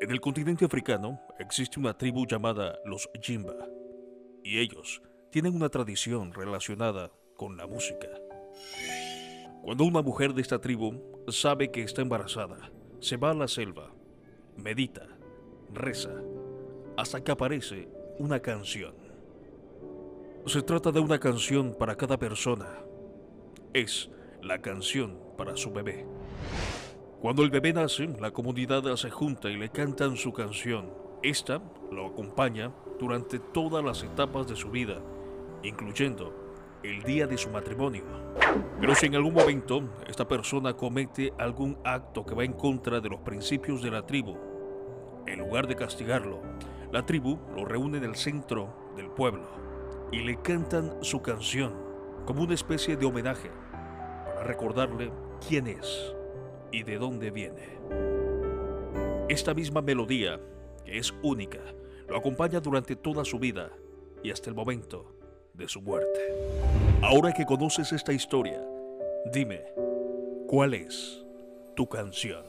En el continente africano existe una tribu llamada los Jimba, y ellos tienen una tradición relacionada con la música. Cuando una mujer de esta tribu sabe que está embarazada, se va a la selva, medita, reza, hasta que aparece una canción. Se trata de una canción para cada persona. Es la canción para su bebé. Cuando el bebé nace, la comunidad se junta y le cantan su canción. Esta lo acompaña durante todas las etapas de su vida, incluyendo el día de su matrimonio. Pero si en algún momento esta persona comete algún acto que va en contra de los principios de la tribu, en lugar de castigarlo, la tribu lo reúne en el centro del pueblo y le cantan su canción como una especie de homenaje para recordarle quién es y de dónde viene. Esta misma melodía, que es única, lo acompaña durante toda su vida y hasta el momento de su muerte. Ahora que conoces esta historia, dime, ¿cuál es tu canción?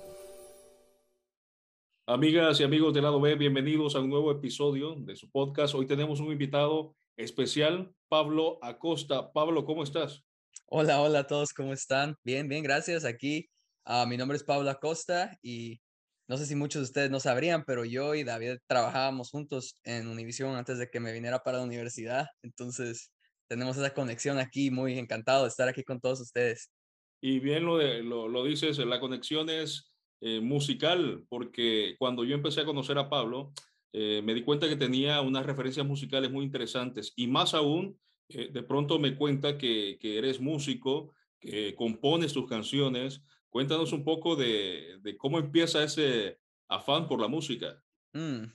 Amigas y amigos del lado B, bienvenidos a un nuevo episodio de su podcast. Hoy tenemos un invitado especial, Pablo Acosta. Pablo, ¿cómo estás? Hola, hola a todos, ¿cómo están? Bien, bien, gracias. Aquí uh, mi nombre es Pablo Acosta y no sé si muchos de ustedes no sabrían, pero yo y David trabajábamos juntos en Univision antes de que me viniera para la universidad. Entonces, tenemos esa conexión aquí, muy encantado de estar aquí con todos ustedes. Y bien lo, de, lo, lo dices, la conexión es eh, musical, porque cuando yo empecé a conocer a Pablo, eh, me di cuenta que tenía unas referencias musicales muy interesantes y más aún, eh, de pronto me cuenta que, eres músico, que compones tus canciones. Cuéntanos un poco de, de cómo empieza ese afán por la música. Mm.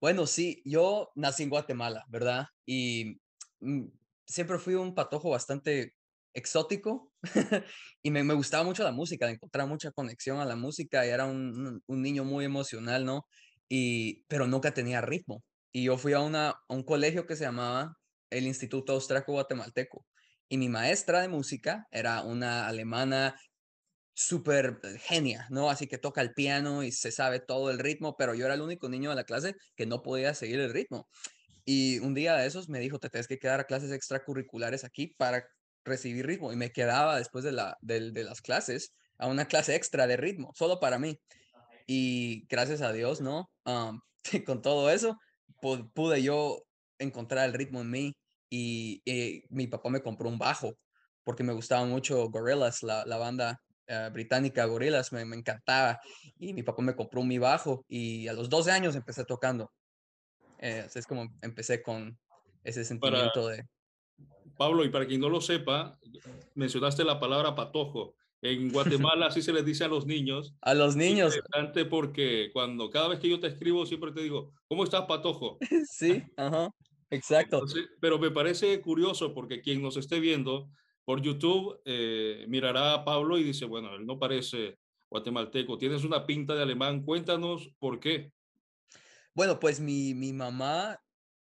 Bueno, sí, yo nací en Guatemala, ¿verdad? Y mm, siempre fui un patojo bastante exótico y me, gustaba mucho la música, encontrar mucha conexión a la música y era un, niño muy emocional, ¿no? Y, pero nunca tenía ritmo. Y yo fui a un colegio que se llamaba el Instituto Austriaco Guatemalteco y mi maestra de música era una alemana súper genia, ¿no? Así que toca el piano y se sabe todo el ritmo, pero yo era el único niño de la clase que no podía seguir el ritmo. Y un día de esos me dijo, te tienes que quedar a clases extracurriculares aquí para recibir ritmo. Y me quedaba después de, la, de, de las clases a una clase extra de ritmo, solo para mí. Y gracias a Dios, ¿no? Con todo eso, pude yo encontrar el ritmo en mí. Y, y, mi papá me compró un bajo porque me gustaba mucho Gorillaz, la, la banda uh, británica Gorillaz, me, me encantaba. Y mi papá me compró mi bajo y a los 12 años empecé tocando. Eh, es como empecé con ese sentimiento para, de... Pablo, y para quien no lo sepa, mencionaste la palabra patojo. En Guatemala así se les dice a los niños. A los niños. Interesante porque cuando cada vez que yo te escribo siempre te digo, ¿cómo estás, patojo? sí, ajá, exacto. Entonces, pero me parece curioso porque quien nos esté viendo por YouTube eh, mirará a Pablo y dice, bueno, él no parece guatemalteco, tienes una pinta de alemán, cuéntanos por qué. Bueno, pues mi, mi mamá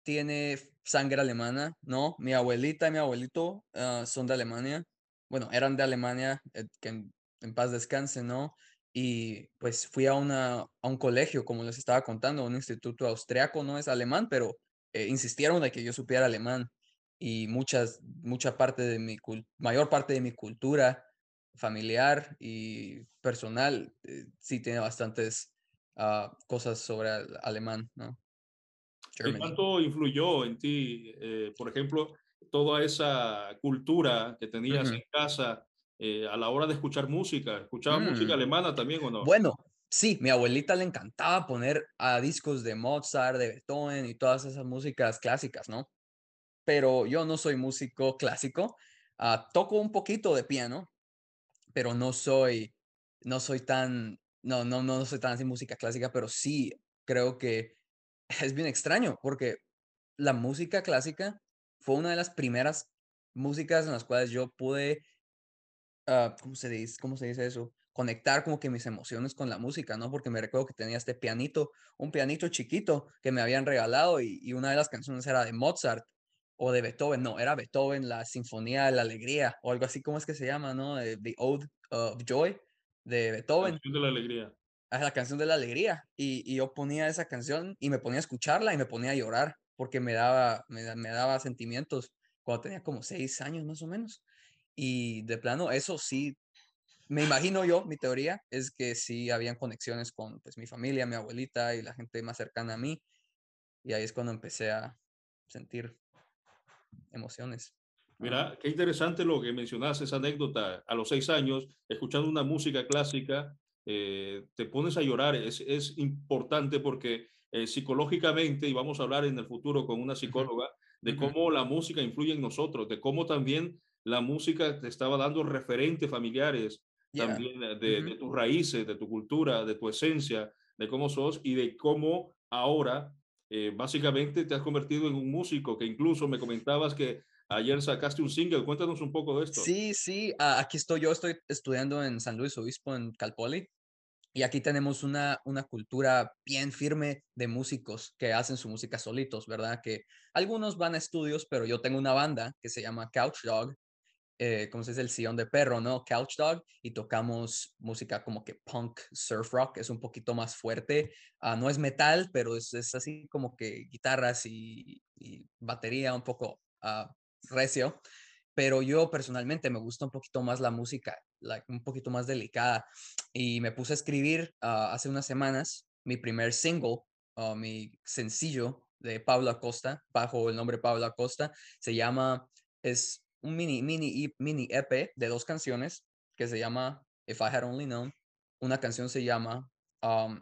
tiene sangre alemana, ¿no? Mi abuelita y mi abuelito uh, son de Alemania. Bueno, eran de Alemania, eh, que en, en, paz descanse, ¿no? Y pues fui a, una, a un colegio, como les estaba contando, un instituto austriaco, no es alemán, pero eh, insistieron de que yo supiera alemán. Y muchas, mucha parte de mi, mayor parte de mi cultura familiar y personal eh, sí tiene bastantes uh, cosas sobre el alemán, ¿no? ¿Qué tanto influyó en ti, eh, por ejemplo, toda esa cultura que tenías uh -huh. en casa eh, a la hora de escuchar música? ¿Escuchabas mm. música alemana también o no? Bueno, sí, mi abuelita le encantaba poner a discos de Mozart, de Beethoven y todas esas músicas clásicas, ¿no? Pero yo no soy músico clásico, uh, toco un poquito de piano, pero no soy, no soy tan no, no, no soy tan así música clásica, pero sí creo que es bien extraño porque la música clásica fue una de las primeras músicas en las cuales yo pude, uh, ¿cómo, se dice, ¿cómo se dice eso? Conectar como que mis emociones con la música, ¿no? Porque me recuerdo que tenía este pianito, un pianito chiquito que me habían regalado y, y una de las canciones era de Mozart o de Beethoven, no, era Beethoven, la Sinfonía de la Alegría, o algo así como es que se llama, ¿no? The Ode of Joy de Beethoven. La canción de la alegría. Es la canción de la alegría. Y, y, yo ponía esa canción y me ponía a escucharla y me ponía a llorar porque me daba, me, me daba sentimientos cuando tenía como seis años más o menos. Y de plano, eso sí, me imagino yo, mi teoría es que sí habían conexiones con pues, mi familia, mi abuelita y la gente más cercana a mí. Y ahí es cuando empecé a sentir emociones. Mira, qué interesante lo que mencionaste, esa anécdota. A los seis años, escuchando una música clásica, eh, te pones a llorar. Es, es importante porque eh, psicológicamente, y vamos a hablar en el futuro con una psicóloga, de cómo la música influye en nosotros, de cómo también la música te estaba dando referentes familiares, también eh, de, de, tus raíces, de tu cultura, de tu esencia, de cómo sos y de cómo ahora básicamente te has convertido en un músico, que incluso me comentabas que Ayer sacaste un single, cuéntanos un poco de esto. Sí, sí, aquí estoy, yo estoy estudiando en San Luis Obispo, en Calpoli, y aquí tenemos una, una cultura bien firme de músicos que hacen su música solitos, ¿verdad? Que algunos van a estudios, pero yo tengo una banda que se llama Couch Dog, eh, como se dice, el sillón de perro, ¿no? Couch Dog, y tocamos música como que punk, surf rock, es un poquito más fuerte, ah, no es metal, pero es, es así como que guitarras y, batería un poco uh, recio, pero yo personalmente me gusta un poquito más la música, un poquito más delicada. Y me puse a escribir ah, hace unas semanas mi primer single, mi sencillo de Pablo Acosta, bajo el nombre Pablo Acosta. Se llama, es un mini, mini, mini EP de dos canciones que se llama If I Had Only Known. Una canción se llama um,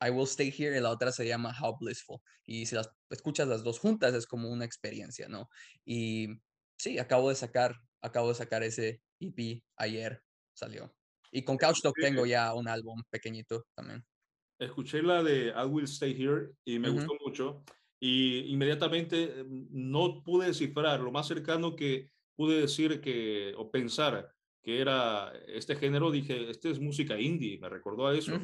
I Will Stay Here y la otra se llama How Blissful. Y si las escuchas las dos juntas es como una experiencia, ¿no? Y sí, acabo de sacar, acabo de sacar ese EP ayer, salió. Y con Couch Talk tengo ya un álbum pequeñito también. Escuché la de I Will Stay Here y me gustó mucho. Y inmediatamente mm, no pude descifrar lo más cercano que pude decir que o pensar que era este género, dije, este es música indie, me recordó a eso.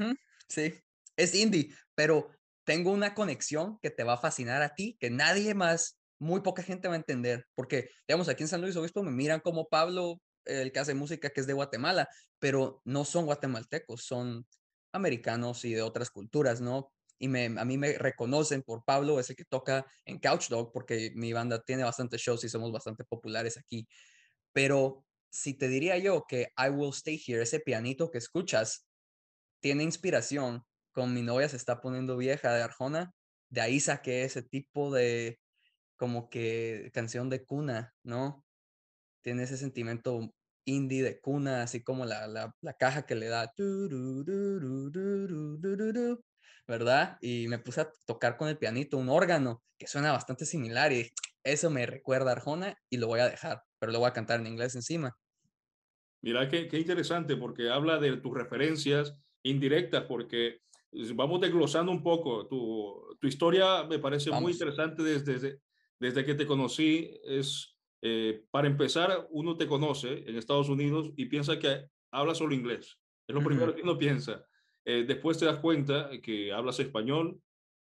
Sí, es indie, pero tengo una conexión que te va a fascinar a ti, que nadie más, muy poca gente va a entender, porque, digamos, aquí en San Luis Obispo me miran como Pablo, el que hace música que es de Guatemala, pero no son guatemaltecos, son americanos y de otras culturas, ¿no? Y me, a mí me reconocen por Pablo, ese que toca en Couch Dog, porque mi banda tiene bastantes shows y somos bastante populares aquí. Pero si te diría yo que I Will Stay Here, ese pianito que escuchas, tiene inspiración con mi novia se está poniendo vieja de Arjona, de ahí saqué ese tipo de como que canción de cuna, ¿no? Tiene ese sentimiento indie de cuna, así como la, la, la caja que le da, ¿verdad? Y me puse a tocar con el pianito un órgano que suena bastante similar y eso me recuerda a Arjona y lo voy a dejar, pero lo voy a cantar en inglés encima. Mira qué, qué interesante porque habla de tus referencias indirectas, porque vamos desglosando un poco. Tu, tu historia me parece muy interesante desde, desde, que te conocí. Es, eh, para empezar, uno te conoce en Estados Unidos y piensa que habla solo inglés. Es lo primero que uno piensa. Eh, después te das cuenta que hablas español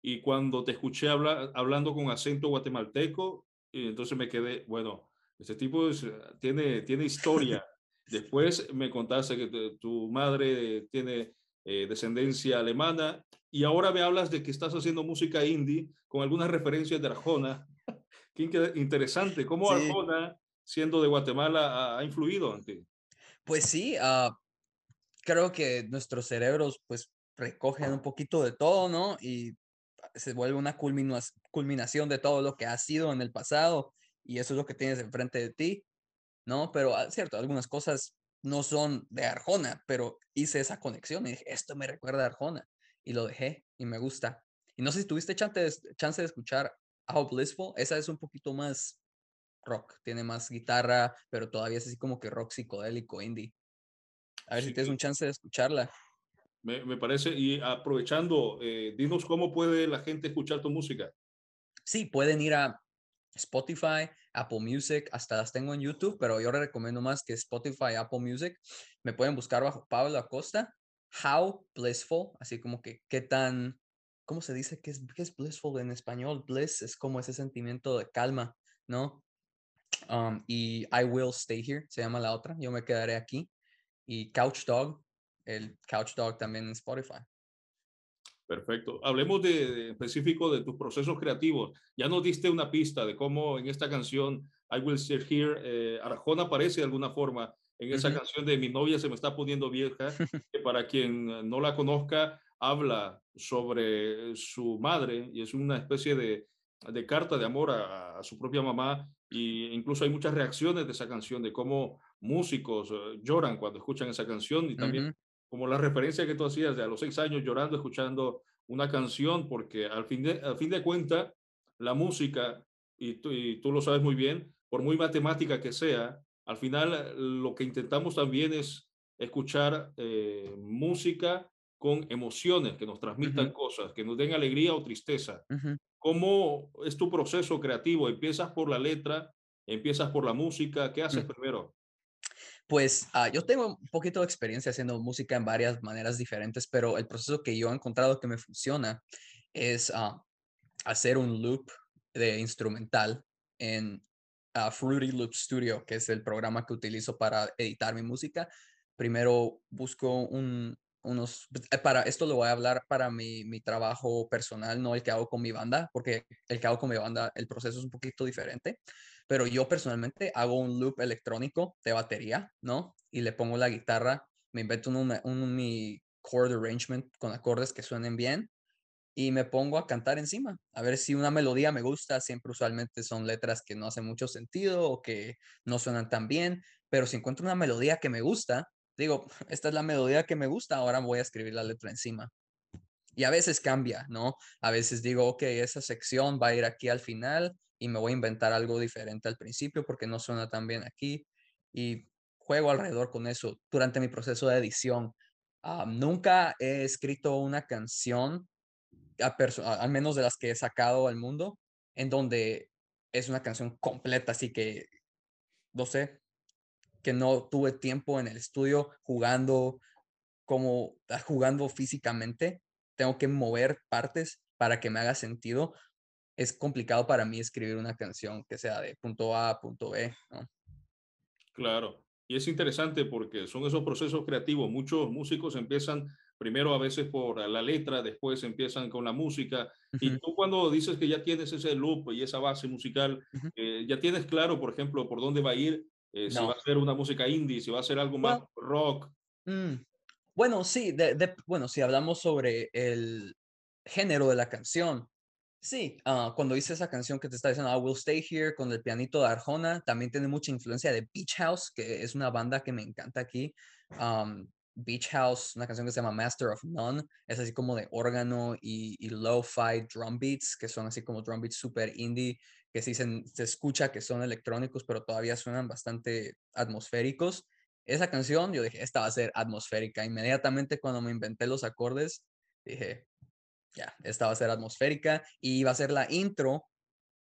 y cuando te escuché habla, hablando con acento guatemalteco, y entonces me quedé, bueno, este tipo tiene, tiene historia. Después me contaste que tu madre tiene eh, descendencia alemana, y ahora me hablas de que estás haciendo música indie con algunas referencias de Arjona. Qué interesante, ¿cómo Arjona, siendo de Guatemala, ha, influido en ti? Pues sí, uh, creo que nuestros cerebros pues recogen un poquito de todo, ¿no? Y se vuelve una culminación de todo lo que ha sido en el pasado y eso es lo que tienes enfrente de ti, ¿no? Pero, ah, cierto, algunas cosas no son de Arjona, pero hice esa conexión y dije, esto me recuerda a Arjona. Y lo dejé y me gusta. Y no sé si tuviste chance de, escuchar How Blissful. Esa es un poquito más rock, tiene más guitarra, pero todavía es así como que rock psicodélico, indie. A ver si tienes un chance de escucharla. Me, me parece, y aprovechando, eh, dinos cómo puede la gente escuchar tu música. Sí, pueden ir a Spotify, Apple Music, hasta las tengo en YouTube, pero yo les recomiendo más que Spotify, Apple Music. Me pueden buscar bajo Pablo Acosta, How Blissful, así como que qué tan, ¿cómo se dice que es, qué es blissful en español? Bliss es como ese sentimiento de calma, ¿no? Um, y I Will Stay Here, se llama la otra, yo me quedaré aquí. Y Couch Dog, el Couch Dog también en Spotify. Perfecto. Hablemos de, específico de tus procesos creativos. Ya nos diste una pista de cómo en esta canción I Will Sit Here, eh, Arjona aparece de alguna forma en esa canción de Mi novia se me está poniendo vieja, que para quien no la conozca, habla sobre su madre y es una especie de, de carta de amor a, su propia mamá y incluso hay muchas reacciones de esa canción, de cómo músicos eh, lloran cuando escuchan esa canción y también como la referencia que tú hacías de a los seis años llorando, escuchando una canción, porque al fin de, al fin de cuentas, la música, y tú, y tú lo sabes muy bien, por muy matemática que sea, al final lo que intentamos también es escuchar eh, música con emociones que nos transmitan cosas, que nos den alegría o tristeza. ¿Cómo es tu proceso creativo? ¿Empiezas por la letra? ¿Empiezas por la música? ¿Qué haces mm. primero? Pues ah, yo tengo un poquito de experiencia haciendo música en varias maneras diferentes, pero el proceso que yo he encontrado que me funciona es ah, hacer un loop de instrumental en uh, Fruity Loop Studio, que es el programa que utilizo para editar mi música. Primero busco un, unos, eh, para esto lo voy a hablar para mi, mi, trabajo personal, no el que hago con mi banda, porque el que hago con mi banda, el proceso es un poquito diferente pero yo personalmente hago un loop electrónico de batería, ¿no? Y le pongo la guitarra, me invento un, un, mi chord arrangement con acordes que suenen bien y me pongo a cantar encima, a ver si una melodía me gusta, siempre usualmente son letras que no hacen mucho sentido o que no suenan tan bien, pero si encuentro una melodía que me gusta, digo, esta es la melodía que me gusta, ahora voy a escribir la letra encima. Y a veces cambia, ¿no? A veces digo, ok, esa sección va a ir aquí al final y me voy a inventar algo diferente al principio porque no suena tan bien aquí y juego alrededor con eso durante mi proceso de edición. Ah, nunca he escrito una canción, al menos de las que he sacado al mundo, en donde es una canción completa, así que, no sé, que no tuve tiempo en el estudio jugando como ah, jugando físicamente. Tengo que mover partes para que me haga sentido es complicado para mí escribir una canción que sea de punto A a punto B, ¿no? Claro, y es interesante porque son esos procesos creativos. Muchos músicos empiezan primero a veces por la letra, después empiezan con la música. Y tú cuando dices que ya tienes ese loop y esa base musical, eh, ya tienes claro, por ejemplo, por dónde va a ir, eh, si va a ser una música indie, si va a ser algo más rock. Mm, bueno, sí, de, bueno, si hablamos sobre el género de la canción, Sí, ah, cuando hice esa canción que te está diciendo, I Will Stay Here, con el pianito de Arjona, también tiene mucha influencia de Beach House, que es una banda que me encanta aquí. Beach House, una canción que se llama Master of None, es así como de órgano y, y lo-fi drum beats, que son así como drum beats super indie, que sí se, se escucha que son electrónicos, pero todavía suenan bastante atmosféricos. Esa canción, yo dije, esta va a ser atmosférica. Inmediatamente cuando me inventé los acordes, dije, ya, esta va a ser atmosférica y va a ser la intro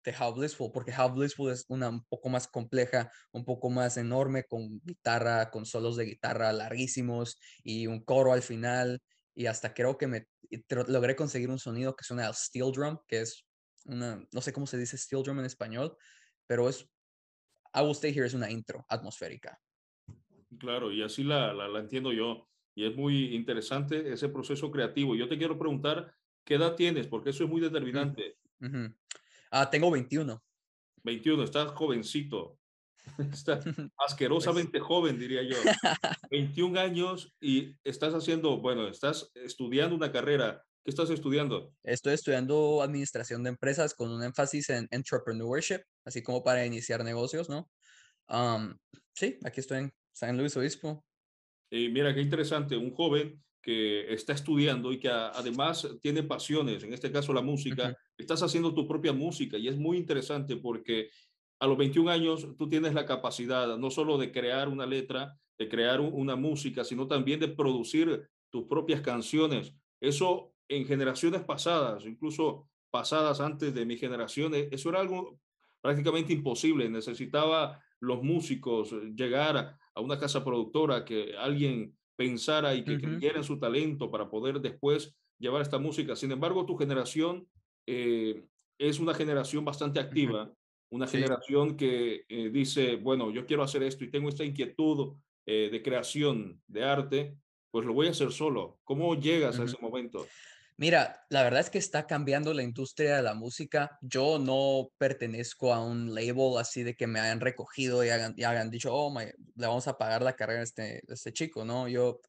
de How Blissful, porque How Blissful es una un poco más compleja, un poco más enorme, con guitarra, con solos de guitarra larguísimos y un coro al final. Y hasta creo que me logré conseguir un sonido que suena al steel drum, que es una, no sé cómo se dice steel drum en español, pero es, I Will Stay Here es una intro atmosférica. Claro, y así la, la, entiendo yo. Y es muy interesante ese proceso creativo. Yo te quiero preguntar, ¿Qué edad tienes? Porque eso es muy determinante. Ah, tengo 21. 21, estás jovencito. Estás asquerosamente pues joven, diría yo. 21 años y estás haciendo, bueno, estás estudiando una carrera. ¿Qué estás estudiando? Estoy estudiando administración de empresas con un énfasis en entrepreneurship, así como para iniciar negocios, ¿no? sí, aquí estoy en San Luis Obispo. Y mira, qué interesante, un joven que está estudiando y que además tiene pasiones, en este caso la música, estás haciendo tu propia música y es muy interesante porque a los 21 años tú tienes la capacidad no solo de crear una letra, de crear una música, sino también de producir tus propias canciones. Eso en generaciones pasadas, incluso pasadas antes de mi generación, e, eso era algo prácticamente imposible. Necesitaba los músicos llegar a una casa productora, que alguien pensara y que creyera en su talento para poder después llevar esta música. Sin embargo, tu generación eh, es una generación bastante activa, una generación que eh, dice, bueno, yo quiero hacer esto y tengo esta inquietud eh, de creación de arte, pues lo voy a hacer solo. ¿Cómo llegas a ese momento? Mira, la verdad es que está cambiando la industria de la música. Yo no pertenezco a un label así de que me hayan recogido y hagan, dicho, oh, le vamos a pagar la carrera a este, este chico, ¿no? Yo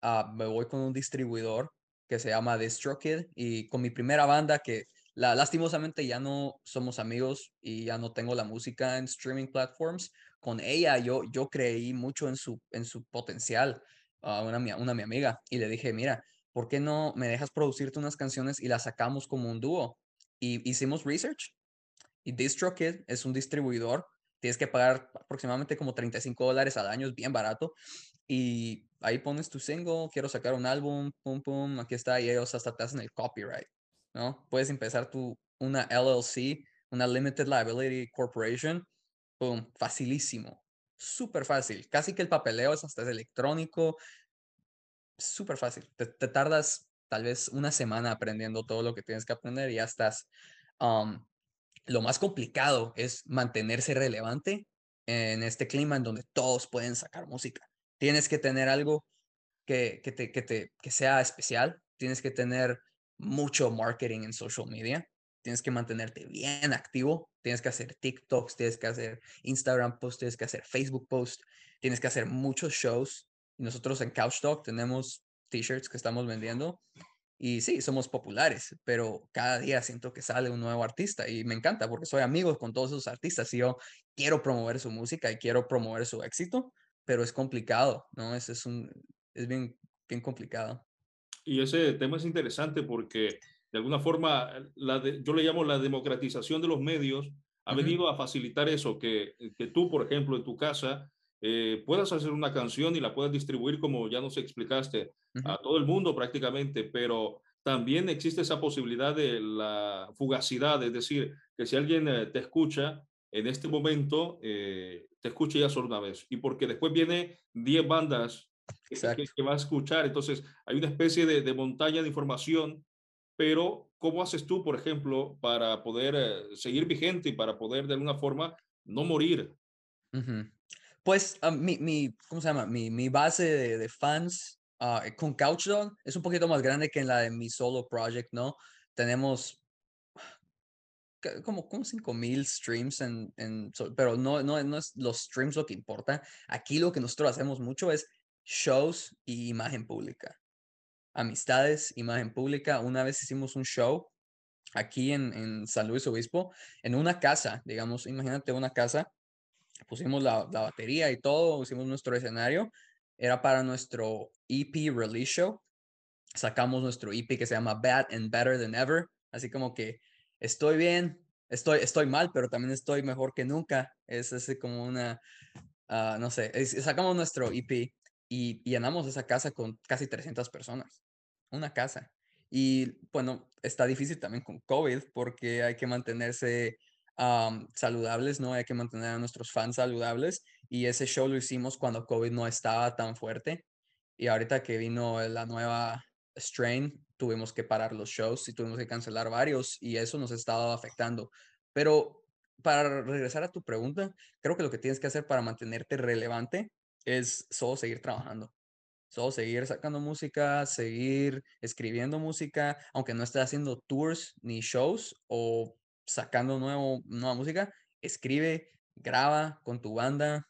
ah, me voy con un distribuidor que se llama DistroKid y con mi primera banda que la, lastimosamente ya no somos amigos y ya no tengo la música en streaming platforms. Con ella yo, yo creí mucho en su, en su potencial, a una, una mi amiga, y le dije, mira, ¿por qué no me dejas producirte unas canciones y las sacamos como un dúo? Y hicimos research. Y DistroKid es un distribuidor. Tienes que pagar aproximadamente como 35 dólares al año, es bien barato. Y ahí pones tu single, quiero sacar un álbum, pum, pum, aquí está, y ellos hasta te hacen el copyright, ¿no? Puedes empezar tu, una LLC, una Limited Liability Corporation, pum, facilísimo, súper fácil. Casi que el papeleo es hasta es electrónico, súper fácil. Te, tardas tal vez una semana aprendiendo todo lo que tienes que aprender y ya estás. lo más complicado es mantenerse relevante en este clima en donde todos pueden sacar música. Tienes que tener algo que, que, te, que, te, que sea especial. Tienes que tener mucho marketing en social media. Tienes que mantenerte bien activo. Tienes que hacer TikToks, tienes que hacer Instagram posts, tienes que hacer Facebook posts, tienes que hacer muchos shows y nosotros en Couchtalk tenemos t-shirts que estamos vendiendo y sí, somos populares, pero cada día siento que sale un nuevo artista y me encanta porque soy amigo con todos esos artistas y yo quiero promover su música y quiero promover su éxito, pero es complicado, ¿no? Es, es, un, es bien, bien complicado. Y ese tema es interesante porque de alguna forma la yo le llamo la democratización de los medios ha venido a facilitar eso, que, que tú, por ejemplo, en tu casa eh, puedas hacer una canción y la puedas distribuir como ya nos explicaste a todo el mundo prácticamente, pero también existe esa posibilidad de la fugacidad, es decir, que si alguien eh, te escucha en este momento, eh, te escuche ya solo una vez, y porque después viene 10 bandas que, que, va a escuchar, entonces hay una especie de, de, montaña de información, pero ¿cómo haces tú, por ejemplo, para poder seguir vigente y para poder de alguna forma no morir? Pues ah, mi, mi, ¿cómo se llama? Mi, mi base de, fans uh, con Couchdog es un poquito más grande que en la de mi solo project, ¿no? Tenemos como, como 5000 streams en, en pero no, no, no es los streams lo que importa. Aquí lo que nosotros hacemos mucho es shows y imagen pública. Amistades, imagen pública. Una vez hicimos un show aquí en, en San Luis Obispo, en una casa, digamos, imagínate una casa pusimos la, batería y todo, hicimos nuestro escenario. Era para nuestro EP release show. Sacamos nuestro EP que se llama Bad and Better Than Ever. Así como que estoy bien, estoy, estoy mal, pero también estoy mejor que nunca. Es así como una, ah, no sé, sacamos nuestro EP y, y llenamos esa casa con casi 300 personas. Una casa. Y bueno, está difícil también con COVID porque hay que mantenerse saludables, ¿no? Hay que mantener a nuestros fans saludables y ese show lo hicimos cuando COVID no estaba tan fuerte y ahorita que vino la nueva strain, tuvimos que parar los shows y tuvimos que cancelar varios y eso nos estaba afectando. Pero para regresar a tu pregunta, creo que lo que tienes que hacer para mantenerte relevante es solo seguir trabajando. Solo seguir sacando música, seguir escribiendo música, aunque no estés haciendo tours ni shows o sacando nuevo, nueva música, escribe, graba con tu banda,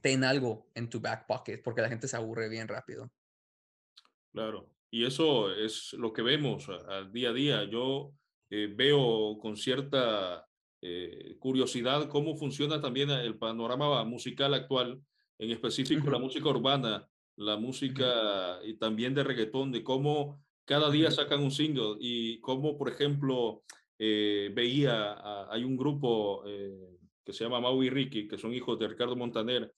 ten algo en tu back pocket, porque la gente se aburre bien rápido. Claro, y eso es lo que vemos al día a día. Yo eh, veo con cierta eh, curiosidad cómo funciona también el panorama musical actual, en específico la música urbana, la música y también de reggaetón, de cómo cada día sacan un single y cómo, por ejemplo, eh, veía, hay un grupo eh, que se llama Mau y Ricky, que son hijos de Ricardo Montaner,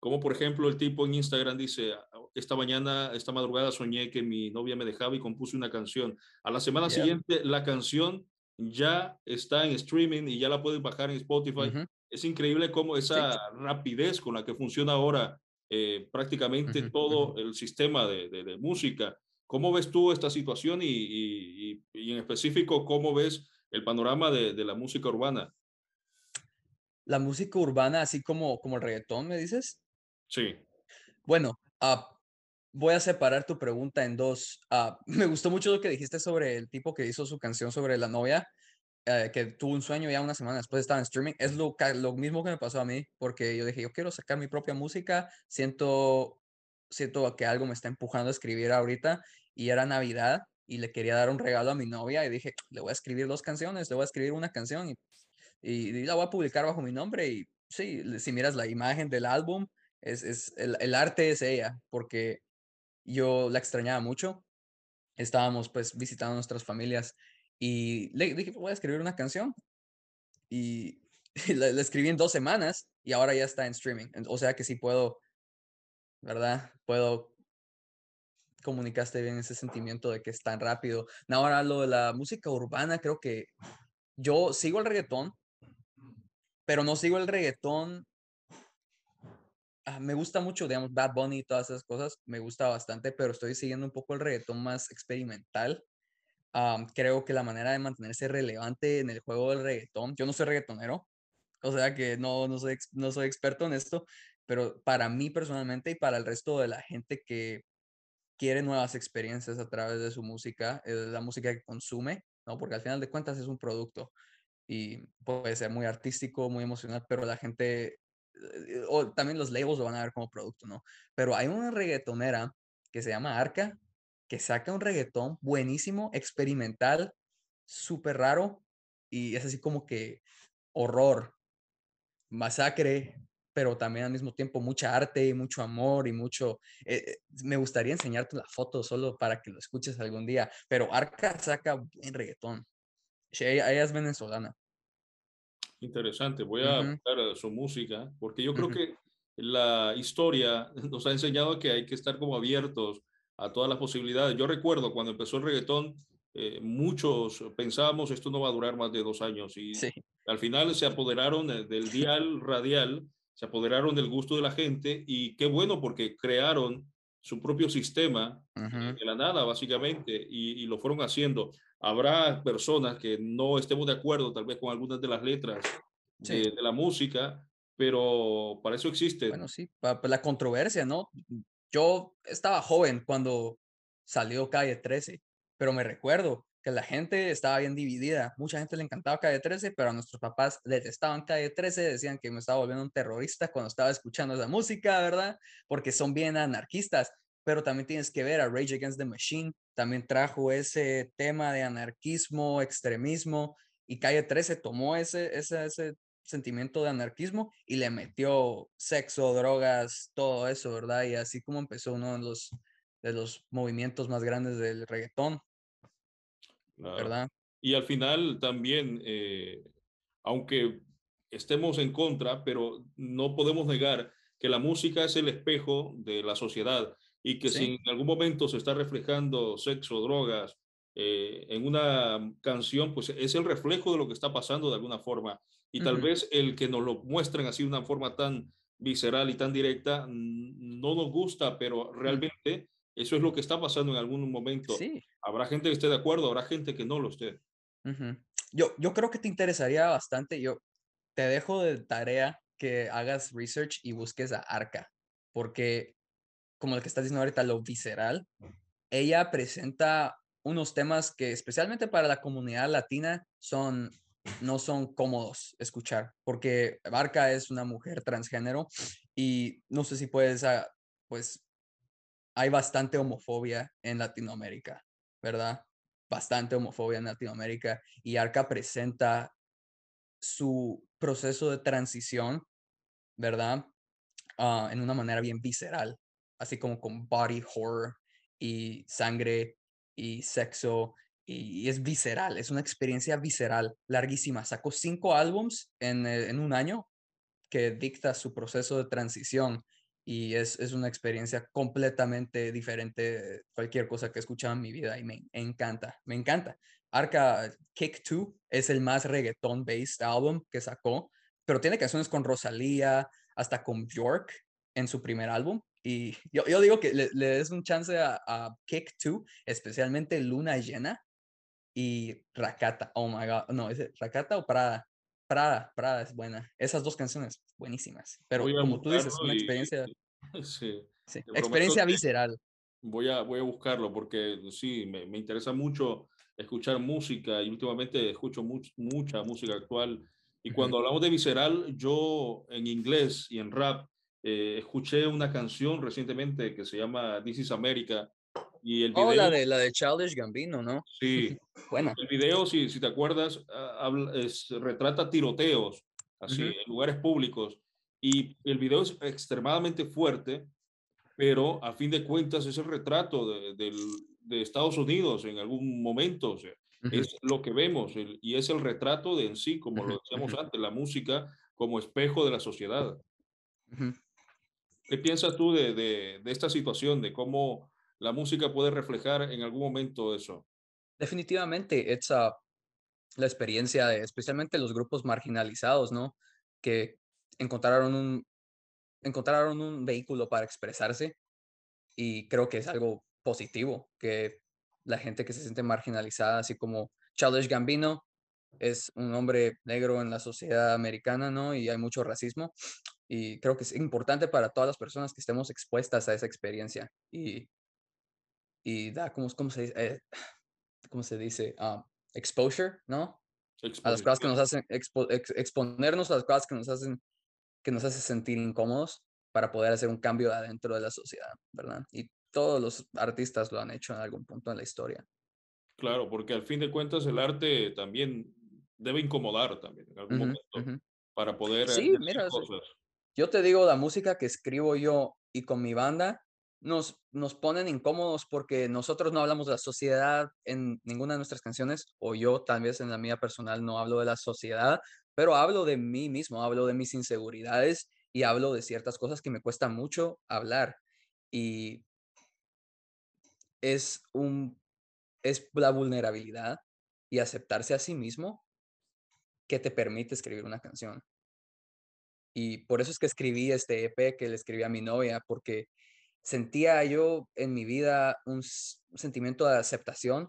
como por ejemplo el tipo en Instagram dice, ah, esta mañana, esta madrugada soñé que mi novia me dejaba y compuse una canción. A la semana siguiente la canción ya está en streaming y ya la pueden bajar en Spotify. Es increíble cómo esa rapidez con la que funciona ahora eh, prácticamente todo el sistema de, de, música. ¿Cómo ves tú esta situación y, y, y, en específico cómo ves el panorama de, de, la música urbana. La música urbana, así como, como el reggaetón, ¿me dices? Sí. Bueno, ah, voy a separar tu pregunta en dos. Ah, me gustó mucho lo que dijiste sobre el tipo que hizo su canción sobre la novia, eh, que tuvo un sueño ya una semana después estaba en streaming. Es lo, lo mismo que me pasó a mí, porque yo dije, yo quiero sacar mi propia música, siento, siento que algo me está empujando a escribir ahorita, y era Navidad, y le quería dar un regalo a mi novia, y dije, le voy a escribir dos canciones, le voy a escribir una canción, y, y, la voy a publicar bajo mi nombre, y sí, si miras la imagen del álbum, es, es el, el arte es ella, porque yo la extrañaba mucho. Estábamos pues visitando nuestras familias y le dije, voy a escribir una canción y la, la escribí en dos semanas y ahora ya está en streaming. O sea que sí puedo, ¿verdad? Puedo comunicaste bien ese sentimiento de que es tan rápido. Ahora lo de la música urbana, creo que yo sigo el reggaetón, pero no sigo el reggaetón. ah, me gusta mucho, digamos, Bad Bunny y todas esas cosas, me gusta bastante, pero estoy siguiendo un poco el reggaetón más experimental creo que la manera de mantenerse relevante en el juego del reggaetón, yo no soy reggaetonero, o sea que no, no soy, no soy experto en esto, pero para mí personalmente y para el resto de la gente que quiere nuevas experiencias a través de su música, eh, la música que consume, ¿no? Porque al final de cuentas es un producto y puede ser muy artístico, muy emocional, pero la gente, eh, o también los labels lo van a ver como producto, ¿no? Pero hay una reggaetonera que se llama Arca, que saca un reggaetón buenísimo, experimental, súper raro, y es así como que horror, masacre, pero también al mismo tiempo mucha arte y mucho amor y mucho... eh, eh, me gustaría enseñarte la foto solo para que lo escuches algún día, pero Arca saca buen reggaetón. Ella, ella es venezolana. Interesante, voy a buscar eh, su música, porque yo creo que la historia nos ha enseñado que hay que estar como abiertos a todas las posibilidades. Yo recuerdo cuando empezó el reggaetón, eh, muchos pensábamos esto no va a durar más de dos años y Sí. al final se apoderaron eh, del dial radial, se apoderaron del gusto de la gente y qué bueno porque crearon su propio sistema Ujú. de la nada, básicamente, y, y lo fueron haciendo. Habrá personas que no estemos de acuerdo tal vez con algunas de las letras Sí, de, de la música, pero para eso existen. bueno, sí, pa pa la controversia, ¿no? Yo estaba joven cuando salió Calle 13, pero me recuerdo que la gente estaba bien dividida. Mucha gente le encantaba Calle 13, pero a nuestros papás detestaban Calle 13, decían que me estaba volviendo un terrorista cuando estaba escuchando esa música, ¿verdad? Porque son bien anarquistas, pero también tienes que ver a Rage Against the Machine, también trajo ese tema de anarquismo, extremismo, y Calle 13 tomó ese ese ese sentimiento de anarquismo y le metió sexo, drogas, todo eso, ¿verdad? Y así como empezó uno de los, de los movimientos más grandes del reggaetón, Claro. ¿verdad? Y al final también, eh, aunque estemos en contra, pero no podemos negar que la música es el espejo de la sociedad y que si en algún momento se está reflejando sexo, drogas eh, en una canción, pues es el reflejo de lo que está pasando de alguna forma. Y tal vez el que nos lo muestren así de una forma tan visceral y tan directa no nos gusta, pero mm, realmente eso es lo que está pasando en algún momento. Sí. Habrá gente que esté de acuerdo, habrá gente que no lo esté. Yo, yo creo que te interesaría bastante. Yo te dejo de tarea que hagas research y busques a Arca, porque como el que estás diciendo ahorita, lo visceral, ella presenta unos temas que especialmente para la comunidad latina son no son cómodos escuchar, porque Barca es una mujer transgénero y no sé si puedes, ah, pues hay bastante homofobia en Latinoamérica, ¿verdad? Bastante homofobia en Latinoamérica y Arca presenta su proceso de transición, ¿verdad? ah, en una manera bien visceral, así como con body horror y sangre y sexo, y, es visceral, es una experiencia visceral larguísima. Sacó cinco álbums en, eh, en un año que dicta su proceso de transición y es, es una experiencia completamente diferente cualquier cosa que he escuchado en mi vida y me encanta, me encanta. Arca Kick 2 es el más reggaeton-based álbum que sacó, pero tiene canciones con Rosalía, hasta con Bjork en su primer álbum. Y yo, yo digo que le, le des un chance a, a Kick 2, especialmente Luna Llena y Rakata. Oh my God. No, ¿es Rakata o Prada? Prada, Prada es buena. Esas dos canciones, buenísimas. Pero Voy como tú dices, una y experiencia sí. experiencia visceral. Voy a, voy a buscarlo porque sí, me, me interesa mucho escuchar música y últimamente escucho mucha música actual. Y cuando hablamos de visceral, yo en inglés y en rap eh, escuché una canción recientemente que se llama This is America. Y el video, oh, la de, la de Childish Gambino, ¿no? Sí. Buena. El video, si, si te acuerdas, habla, es, retrata tiroteos, así, en lugares públicos. Y el video es extremadamente fuerte, pero a fin de cuentas es el retrato de, del, de Estados Unidos en algún momento. O sea, Es lo que vemos y es el retrato de en sí, como lo decíamos antes, la música como espejo de la sociedad. ¿Qué piensas tú de, de, de, esta situación, de cómo la música puede reflejar en algún momento eso? Definitivamente, es la experiencia de especialmente los grupos marginalizados, ¿no? Que encontraron un, encontraron un vehículo para expresarse y creo que es algo positivo, que la gente que se siente marginalizada, así como Childish Gambino, es un hombre negro en la sociedad americana, ¿no? Y hay mucho racismo. Y creo que es importante para todas las personas que estemos expuestas a esa experiencia. Y, y da, ¿cómo, cómo se dice? Eh, ¿Cómo se dice? Ah, exposure, ¿no? A las cosas que nos hacen, exponernos a las cosas que nos hacen, que nos hace sentir incómodos para poder hacer un cambio adentro de la sociedad, ¿verdad? Y todos los artistas lo han hecho en algún punto en la historia. Claro, porque al fin de cuentas el arte también debe incomodar también en algún momento para poder sí, mira, cosas. Yo te digo, la música que escribo yo y con mi banda nos, nos ponen incómodos porque nosotros no hablamos de la sociedad en ninguna de nuestras canciones, o yo tal vez en la mía personal no hablo de la sociedad, pero hablo de mí mismo, hablo de mis inseguridades y hablo de ciertas cosas que me cuesta mucho hablar. Y es, un, es la vulnerabilidad y aceptarse a sí mismo que te permite escribir una canción. Y por eso es que escribí este EP que le escribí a mi novia, porque sentía yo en mi vida un, sentimiento de aceptación,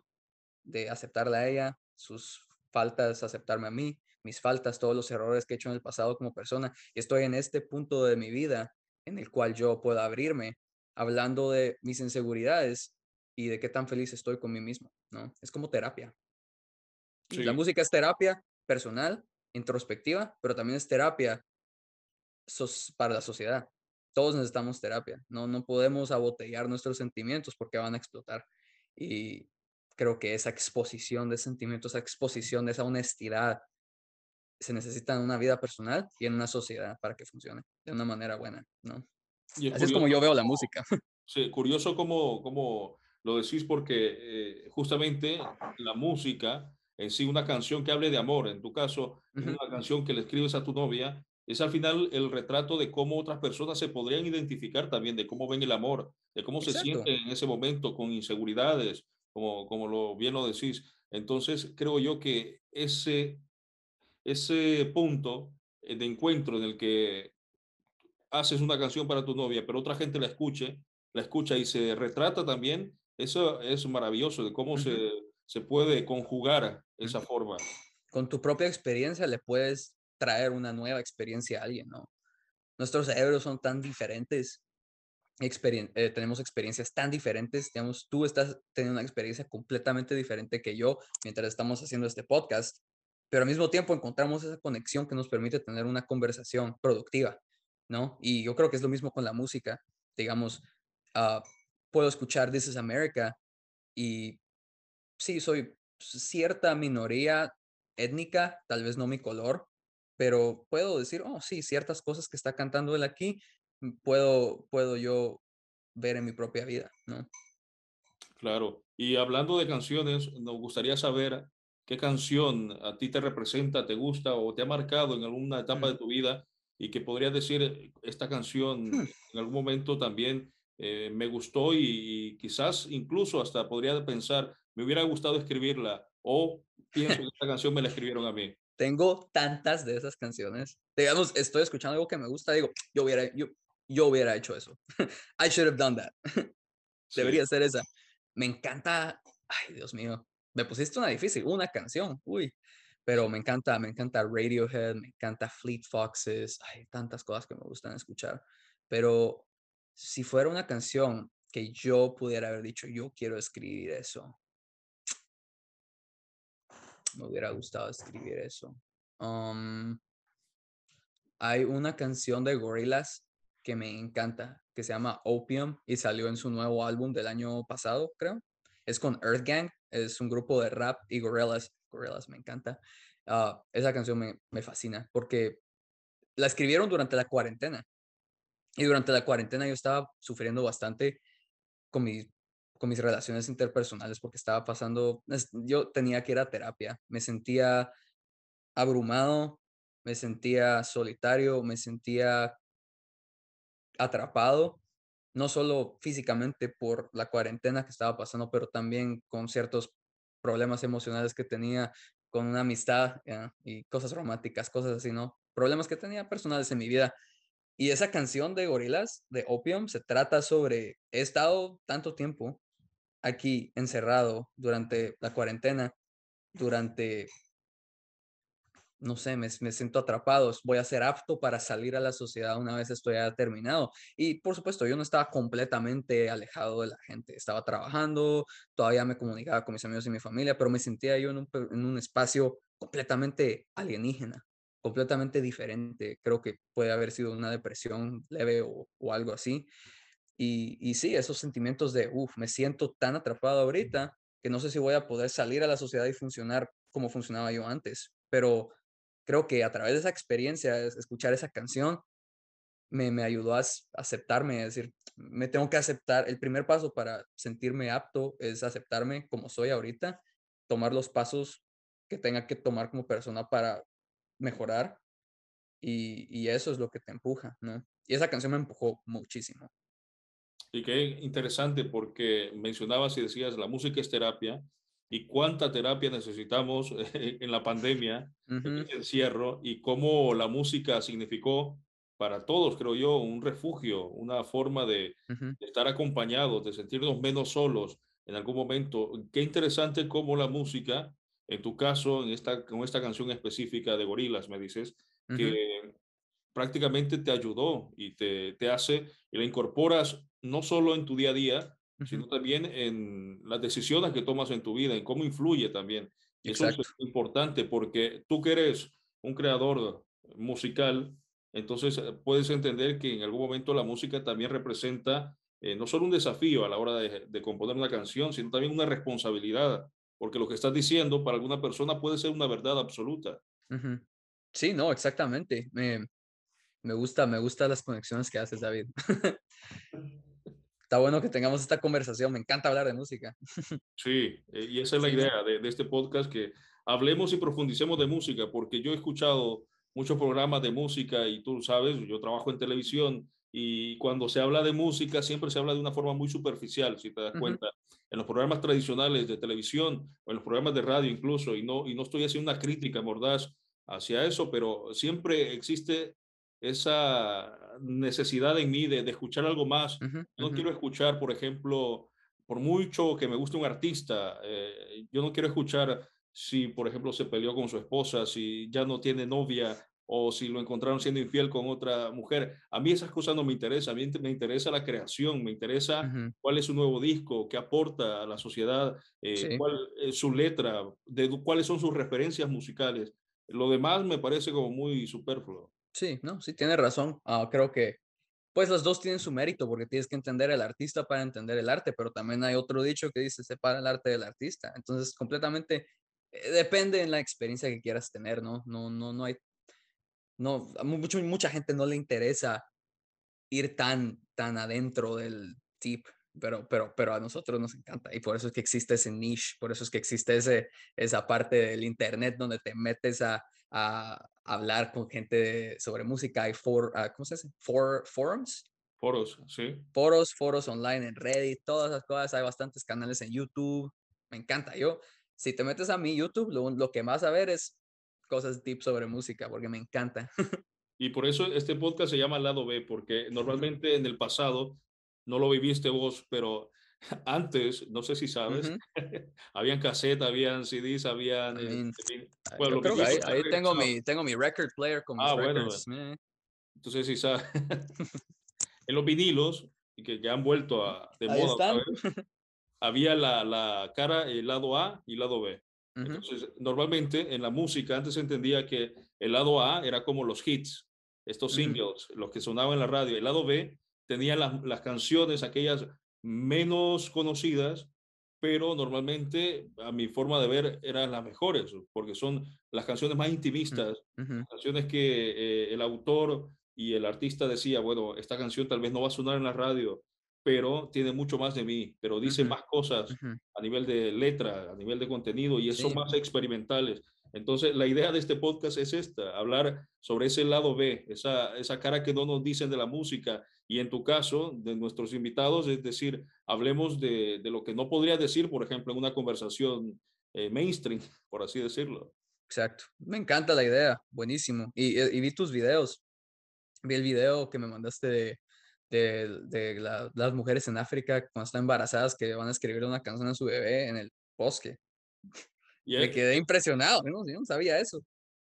de aceptarla a ella, sus faltas, aceptarme a mí, mis faltas, todos los errores que he hecho en el pasado como persona. Y estoy en este punto de mi vida en el cual yo puedo abrirme hablando de mis inseguridades y de qué tan feliz estoy con mí mismo, ¿no? Es como terapia. La música es terapia personal, introspectiva, pero también es terapia para la sociedad. Todos necesitamos terapia, ¿no? No podemos abotellar nuestros sentimientos porque van a explotar. Y creo que esa exposición de sentimientos, esa exposición de esa honestidad, se necesita en una vida personal y en una sociedad para que funcione de una manera buena, ¿no? Así es como yo veo la música. Sí, curioso cómo, cómo lo decís porque eh, justamente la música en sí, una canción que hable de amor, en tu caso, una canción que le escribes a tu novia, es al final el retrato de cómo otras personas se podrían identificar también, de cómo ven el amor, de cómo se sienten en ese momento con inseguridades, como, como lo bien lo decís. Entonces, creo yo que ese, ese punto de encuentro en el que haces una canción para tu novia, pero otra gente la escuche, la escucha y se retrata también eso es maravilloso de cómo se, se puede conjugar esa forma. Con tu propia experiencia le puedes traer una nueva experiencia a alguien, ¿no? Nuestros cerebros son tan diferentes, eh, tenemos experiencias tan diferentes, digamos, tú estás teniendo una experiencia completamente diferente que yo mientras estamos haciendo este podcast, pero al mismo tiempo encontramos esa conexión que nos permite tener una conversación productiva, ¿no? Y yo creo que es lo mismo con la música, digamos, uh, puedo escuchar This is America y sí, soy cierta minoría étnica, tal vez no mi color, pero puedo decir, oh, sí, ciertas cosas que está cantando él aquí, mm, puedo, puedo yo ver en mi propia vida, ¿no? Claro. Y hablando de canciones, nos gustaría saber qué canción a ti te representa, te gusta o te ha marcado en alguna etapa mm. de tu vida y que podrías decir, esta canción hmm. en algún momento también eh, me gustó y, quizás incluso hasta podría pensar, me hubiera gustado escribirla o pienso que esta canción me la escribieron a mí. Tengo tantas de esas canciones. Digamos, estoy escuchando algo que me gusta, digo, yo hubiera, yo, yo hubiera hecho eso. I should have done that. Debería ser esa. Me encanta, ay Dios mío, me pusiste una difícil, una canción, uy, pero me encanta, me encanta Radiohead, me encanta Fleet Foxes, hay tantas cosas que me gustan escuchar, pero si fuera una canción que yo pudiera haber dicho, yo quiero escribir eso. Me hubiera gustado escribir eso. Um, hay una canción de Gorillaz que me encanta, que se llama Opium y salió en su nuevo álbum del año pasado, creo. Es con Earth Gang, es un grupo de rap y Gorillaz. Gorillaz me encanta. Ah, esa canción me, me fascina porque la escribieron durante la cuarentena. Y durante la cuarentena yo estaba sufriendo bastante con, mi, con mis relaciones interpersonales porque estaba pasando, yo tenía que ir a terapia, me sentía abrumado, me sentía solitario, me sentía atrapado, no solo físicamente por la cuarentena que estaba pasando, pero también con ciertos problemas emocionales que tenía con una amistad y cosas románticas, cosas así, ¿no? Problemas que tenía personales en mi vida. Y esa canción de Gorilas, de Opium, se trata sobre, he estado tanto tiempo aquí encerrado durante la cuarentena, durante no sé, me, siento atrapado, voy a ser apto para salir a la sociedad una vez esto haya terminado. Y por supuesto, yo no estaba completamente alejado de la gente, estaba trabajando, todavía me comunicaba con mis amigos y mi familia, pero me sentía yo en un, en un espacio completamente alienígena, completamente diferente. Creo que puede haber sido una depresión leve o, o algo así. Y, y sí, esos sentimientos de, uff, me siento tan atrapado ahorita que no sé si voy a poder salir a la sociedad y funcionar como funcionaba yo antes, pero creo que a través de esa experiencia, escuchar esa canción, me, me ayudó a aceptarme, es decir, me tengo que aceptar, el primer paso para sentirme apto es aceptarme como soy ahorita, tomar los pasos que tenga que tomar como persona para mejorar y, y eso es lo que te empuja, ¿no? Y esa canción me empujó muchísimo. Y qué interesante porque mencionabas y decías, la música es terapia y cuánta terapia necesitamos en la pandemia, en el encierro, y cómo la música significó para todos, creo yo, un refugio, una forma de, estar acompañados, de sentirnos menos solos en algún momento. Qué interesante cómo la música, en tu caso, en esta, con esta canción específica de Gorilas, me dices, que prácticamente te ayudó y te, te hace, y la incorporas no solo en tu día a día, sino también en las decisiones que tomas en tu vida, en cómo influye también. Y eso es importante porque tú que eres un creador musical, entonces eh, puedes entender que en algún momento la música también representa eh, no solo un desafío a la hora de, componer una canción, sino también una responsabilidad, porque lo que estás diciendo para alguna persona puede ser una verdad absoluta. Sí, no, exactamente. Me, me gusta, me gustan las conexiones que haces, David. está bueno que tengamos esta conversación. Me encanta hablar de música. Sí, eh, y esa es la idea de, este podcast, que hablemos y profundicemos de música, porque yo he escuchado muchos programas de música y tú sabes, yo trabajo en televisión y cuando se habla de música siempre se habla de una forma muy superficial, si te das cuenta, en los programas tradicionales de televisión o en los programas de radio incluso, y no, y no estoy haciendo una crítica mordaz hacia eso, pero siempre existe esa necesidad en mí de, escuchar algo más. no quiero escuchar, por ejemplo, por mucho que me guste un artista, eh, yo no quiero escuchar si, por ejemplo, se peleó con su esposa, si ya no tiene novia o si lo encontraron siendo infiel con otra mujer. A mí esas cosas no me interesan, a mí me interesa la creación, me interesa cuál es su nuevo disco, qué aporta a la sociedad, eh, cuál es su letra, de, cuáles son sus referencias musicales. Lo demás me parece como muy superfluo. Sí, no, sí, tiene razón. Ah, creo que, pues los dos tienen su mérito porque tienes que entender el artista para entender el arte, pero también hay otro dicho que dice separa el arte del artista. Entonces, completamente eh, depende en la experiencia que quieras tener, ¿no? No, no, no hay, no, mucho, mucha gente no le interesa ir tan, tan adentro del tip, pero, pero, pero a nosotros nos encanta y por eso es que existe ese niche, por eso es que existe ese, esa parte del internet donde te metes a hablar con gente sobre música. Hay for, uh, ¿cómo se dice? For, forums. Foros, sí. Foros, foros online en Reddit, todas esas cosas. Hay bastantes canales en YouTube. Me encanta. Yo, si te metes a mi YouTube, lo, lo que más a ver es cosas tips sobre música, porque me encanta. Y por eso este podcast se llama Lado B, porque normalmente en el pasado, no lo viviste vos, pero antes, no sé si sabes, habían cassette, habían CDs, habían... Este, bueno, creo que ahí, tengo, mi, tengo mi record player con mis ah, records. Entonces, si sabes, en los vinilos, que ya han vuelto a, de moda. Había la, la cara, el lado A y el lado B. Entonces, normalmente en la música antes se entendía que el lado A era como los hits, estos singles, los que sonaban en la radio. El lado B tenía las, las canciones, aquellas menos conocidas, pero normalmente a mi forma de ver eran las mejores, porque son las canciones más intimistas, canciones que eh, el autor y el artista decía, bueno, esta canción tal vez no va a sonar en la radio, pero tiene mucho más de mí, pero dice más cosas a nivel de letra, a nivel de contenido, y son más experimentales. Entonces, la idea de este podcast es esta, hablar sobre ese lado B, esa, esa cara que no nos dicen de la música, y en tu caso, de nuestros invitados, es decir, hablemos de, de lo que no podría decir, por ejemplo, en una conversación eh, mainstream, por así decirlo. Exacto, me encanta la idea, buenísimo. Y, y vi tus videos, vi el video que me mandaste de, de, de las mujeres en África cuando están embarazadas que van a escribir una canción a su bebé en el bosque. Me quedé impresionado, ¿no? Yo no sabía eso.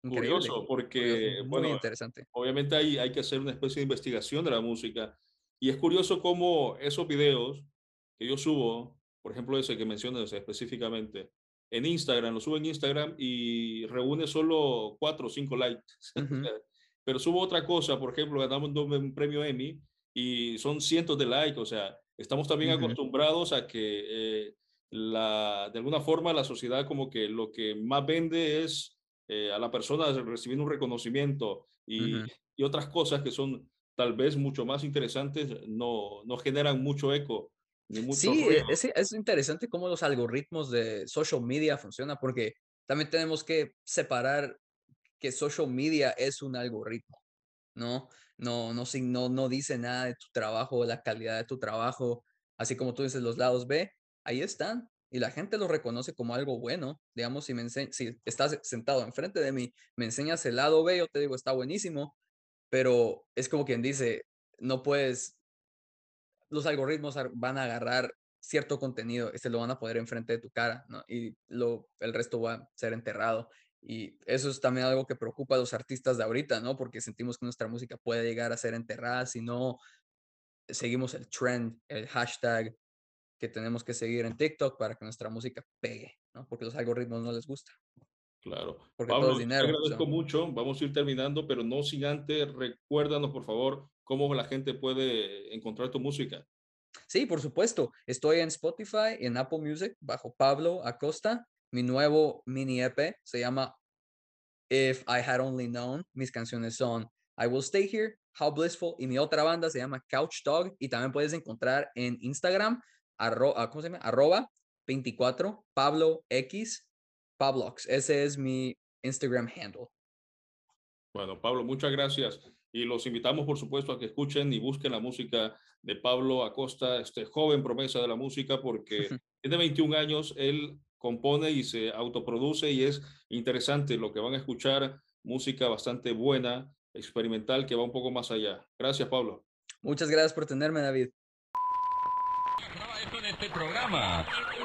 Curioso, porque, Muy bueno, interesante. obviamente hay, hay que hacer una especie de investigación de la música. Y es curioso cómo esos videos que yo subo, por ejemplo, ese que mencionas específicamente, en Instagram, lo subo en Instagram y reúne solo cuatro o cinco likes. Pero subo otra cosa, por ejemplo, ganamos un premio Emmy y son cientos de likes, o sea, estamos también acostumbrados a que eh, la, de alguna forma la sociedad como que lo que más vende es eh, a la persona recibiendo un reconocimiento y, y, otras cosas que son tal vez mucho más interesantes, no, no generan mucho eco. Ni mucho sí, es, es, interesante cómo los algoritmos de social media funcionan, porque también tenemos que separar que social media es un algoritmo, ¿no? No, no, no, no dice nada de tu trabajo, la calidad de tu trabajo, así como tú dices los lados B, ahí están, y la gente lo reconoce como algo bueno. Digamos, si, me si estás sentado enfrente de mí, me enseñas el lado B, te digo, está buenísimo, pero es como quien dice, no puedes, los algoritmos van a agarrar cierto contenido y lo van a poner enfrente de tu cara. Y lo, el resto va a ser enterrado. Y eso es también algo que preocupa a los artistas de ahorita, ¿no? Porque sentimos que nuestra música puede llegar a ser enterrada si no seguimos el trend, el hashtag, que tenemos que seguir en TikTok para que nuestra música pegue, ¿no? Porque los algoritmos no les gusta. Claro. Porque Pablo, todo es dinero. Te agradezco mucho. Vamos a ir terminando, pero no sin antes, recuérdanos, por favor, cómo la gente puede encontrar tu música. Sí, por supuesto. Estoy en Spotify en Apple Music bajo Pablo Acosta. Mi nuevo mini EP se llama If I Had Only Known. Mis canciones son I Will Stay Here, How Blissful y mi otra banda se llama Couch Dog y también puedes encontrar en Instagram arroba, ¿cómo se llama? Arroba 24 Pablo X Pablox. Ese es mi Instagram handle. Bueno, Pablo, muchas gracias. Y los invitamos, por supuesto, a que escuchen y busquen la música de Pablo Acosta, este joven promesa de la música, porque tiene 21 años, él compone y se autoproduce y es interesante lo que van a escuchar, música bastante buena, experimental, que va un poco más allá. Gracias, Pablo. Muchas gracias por tenerme, David este programa.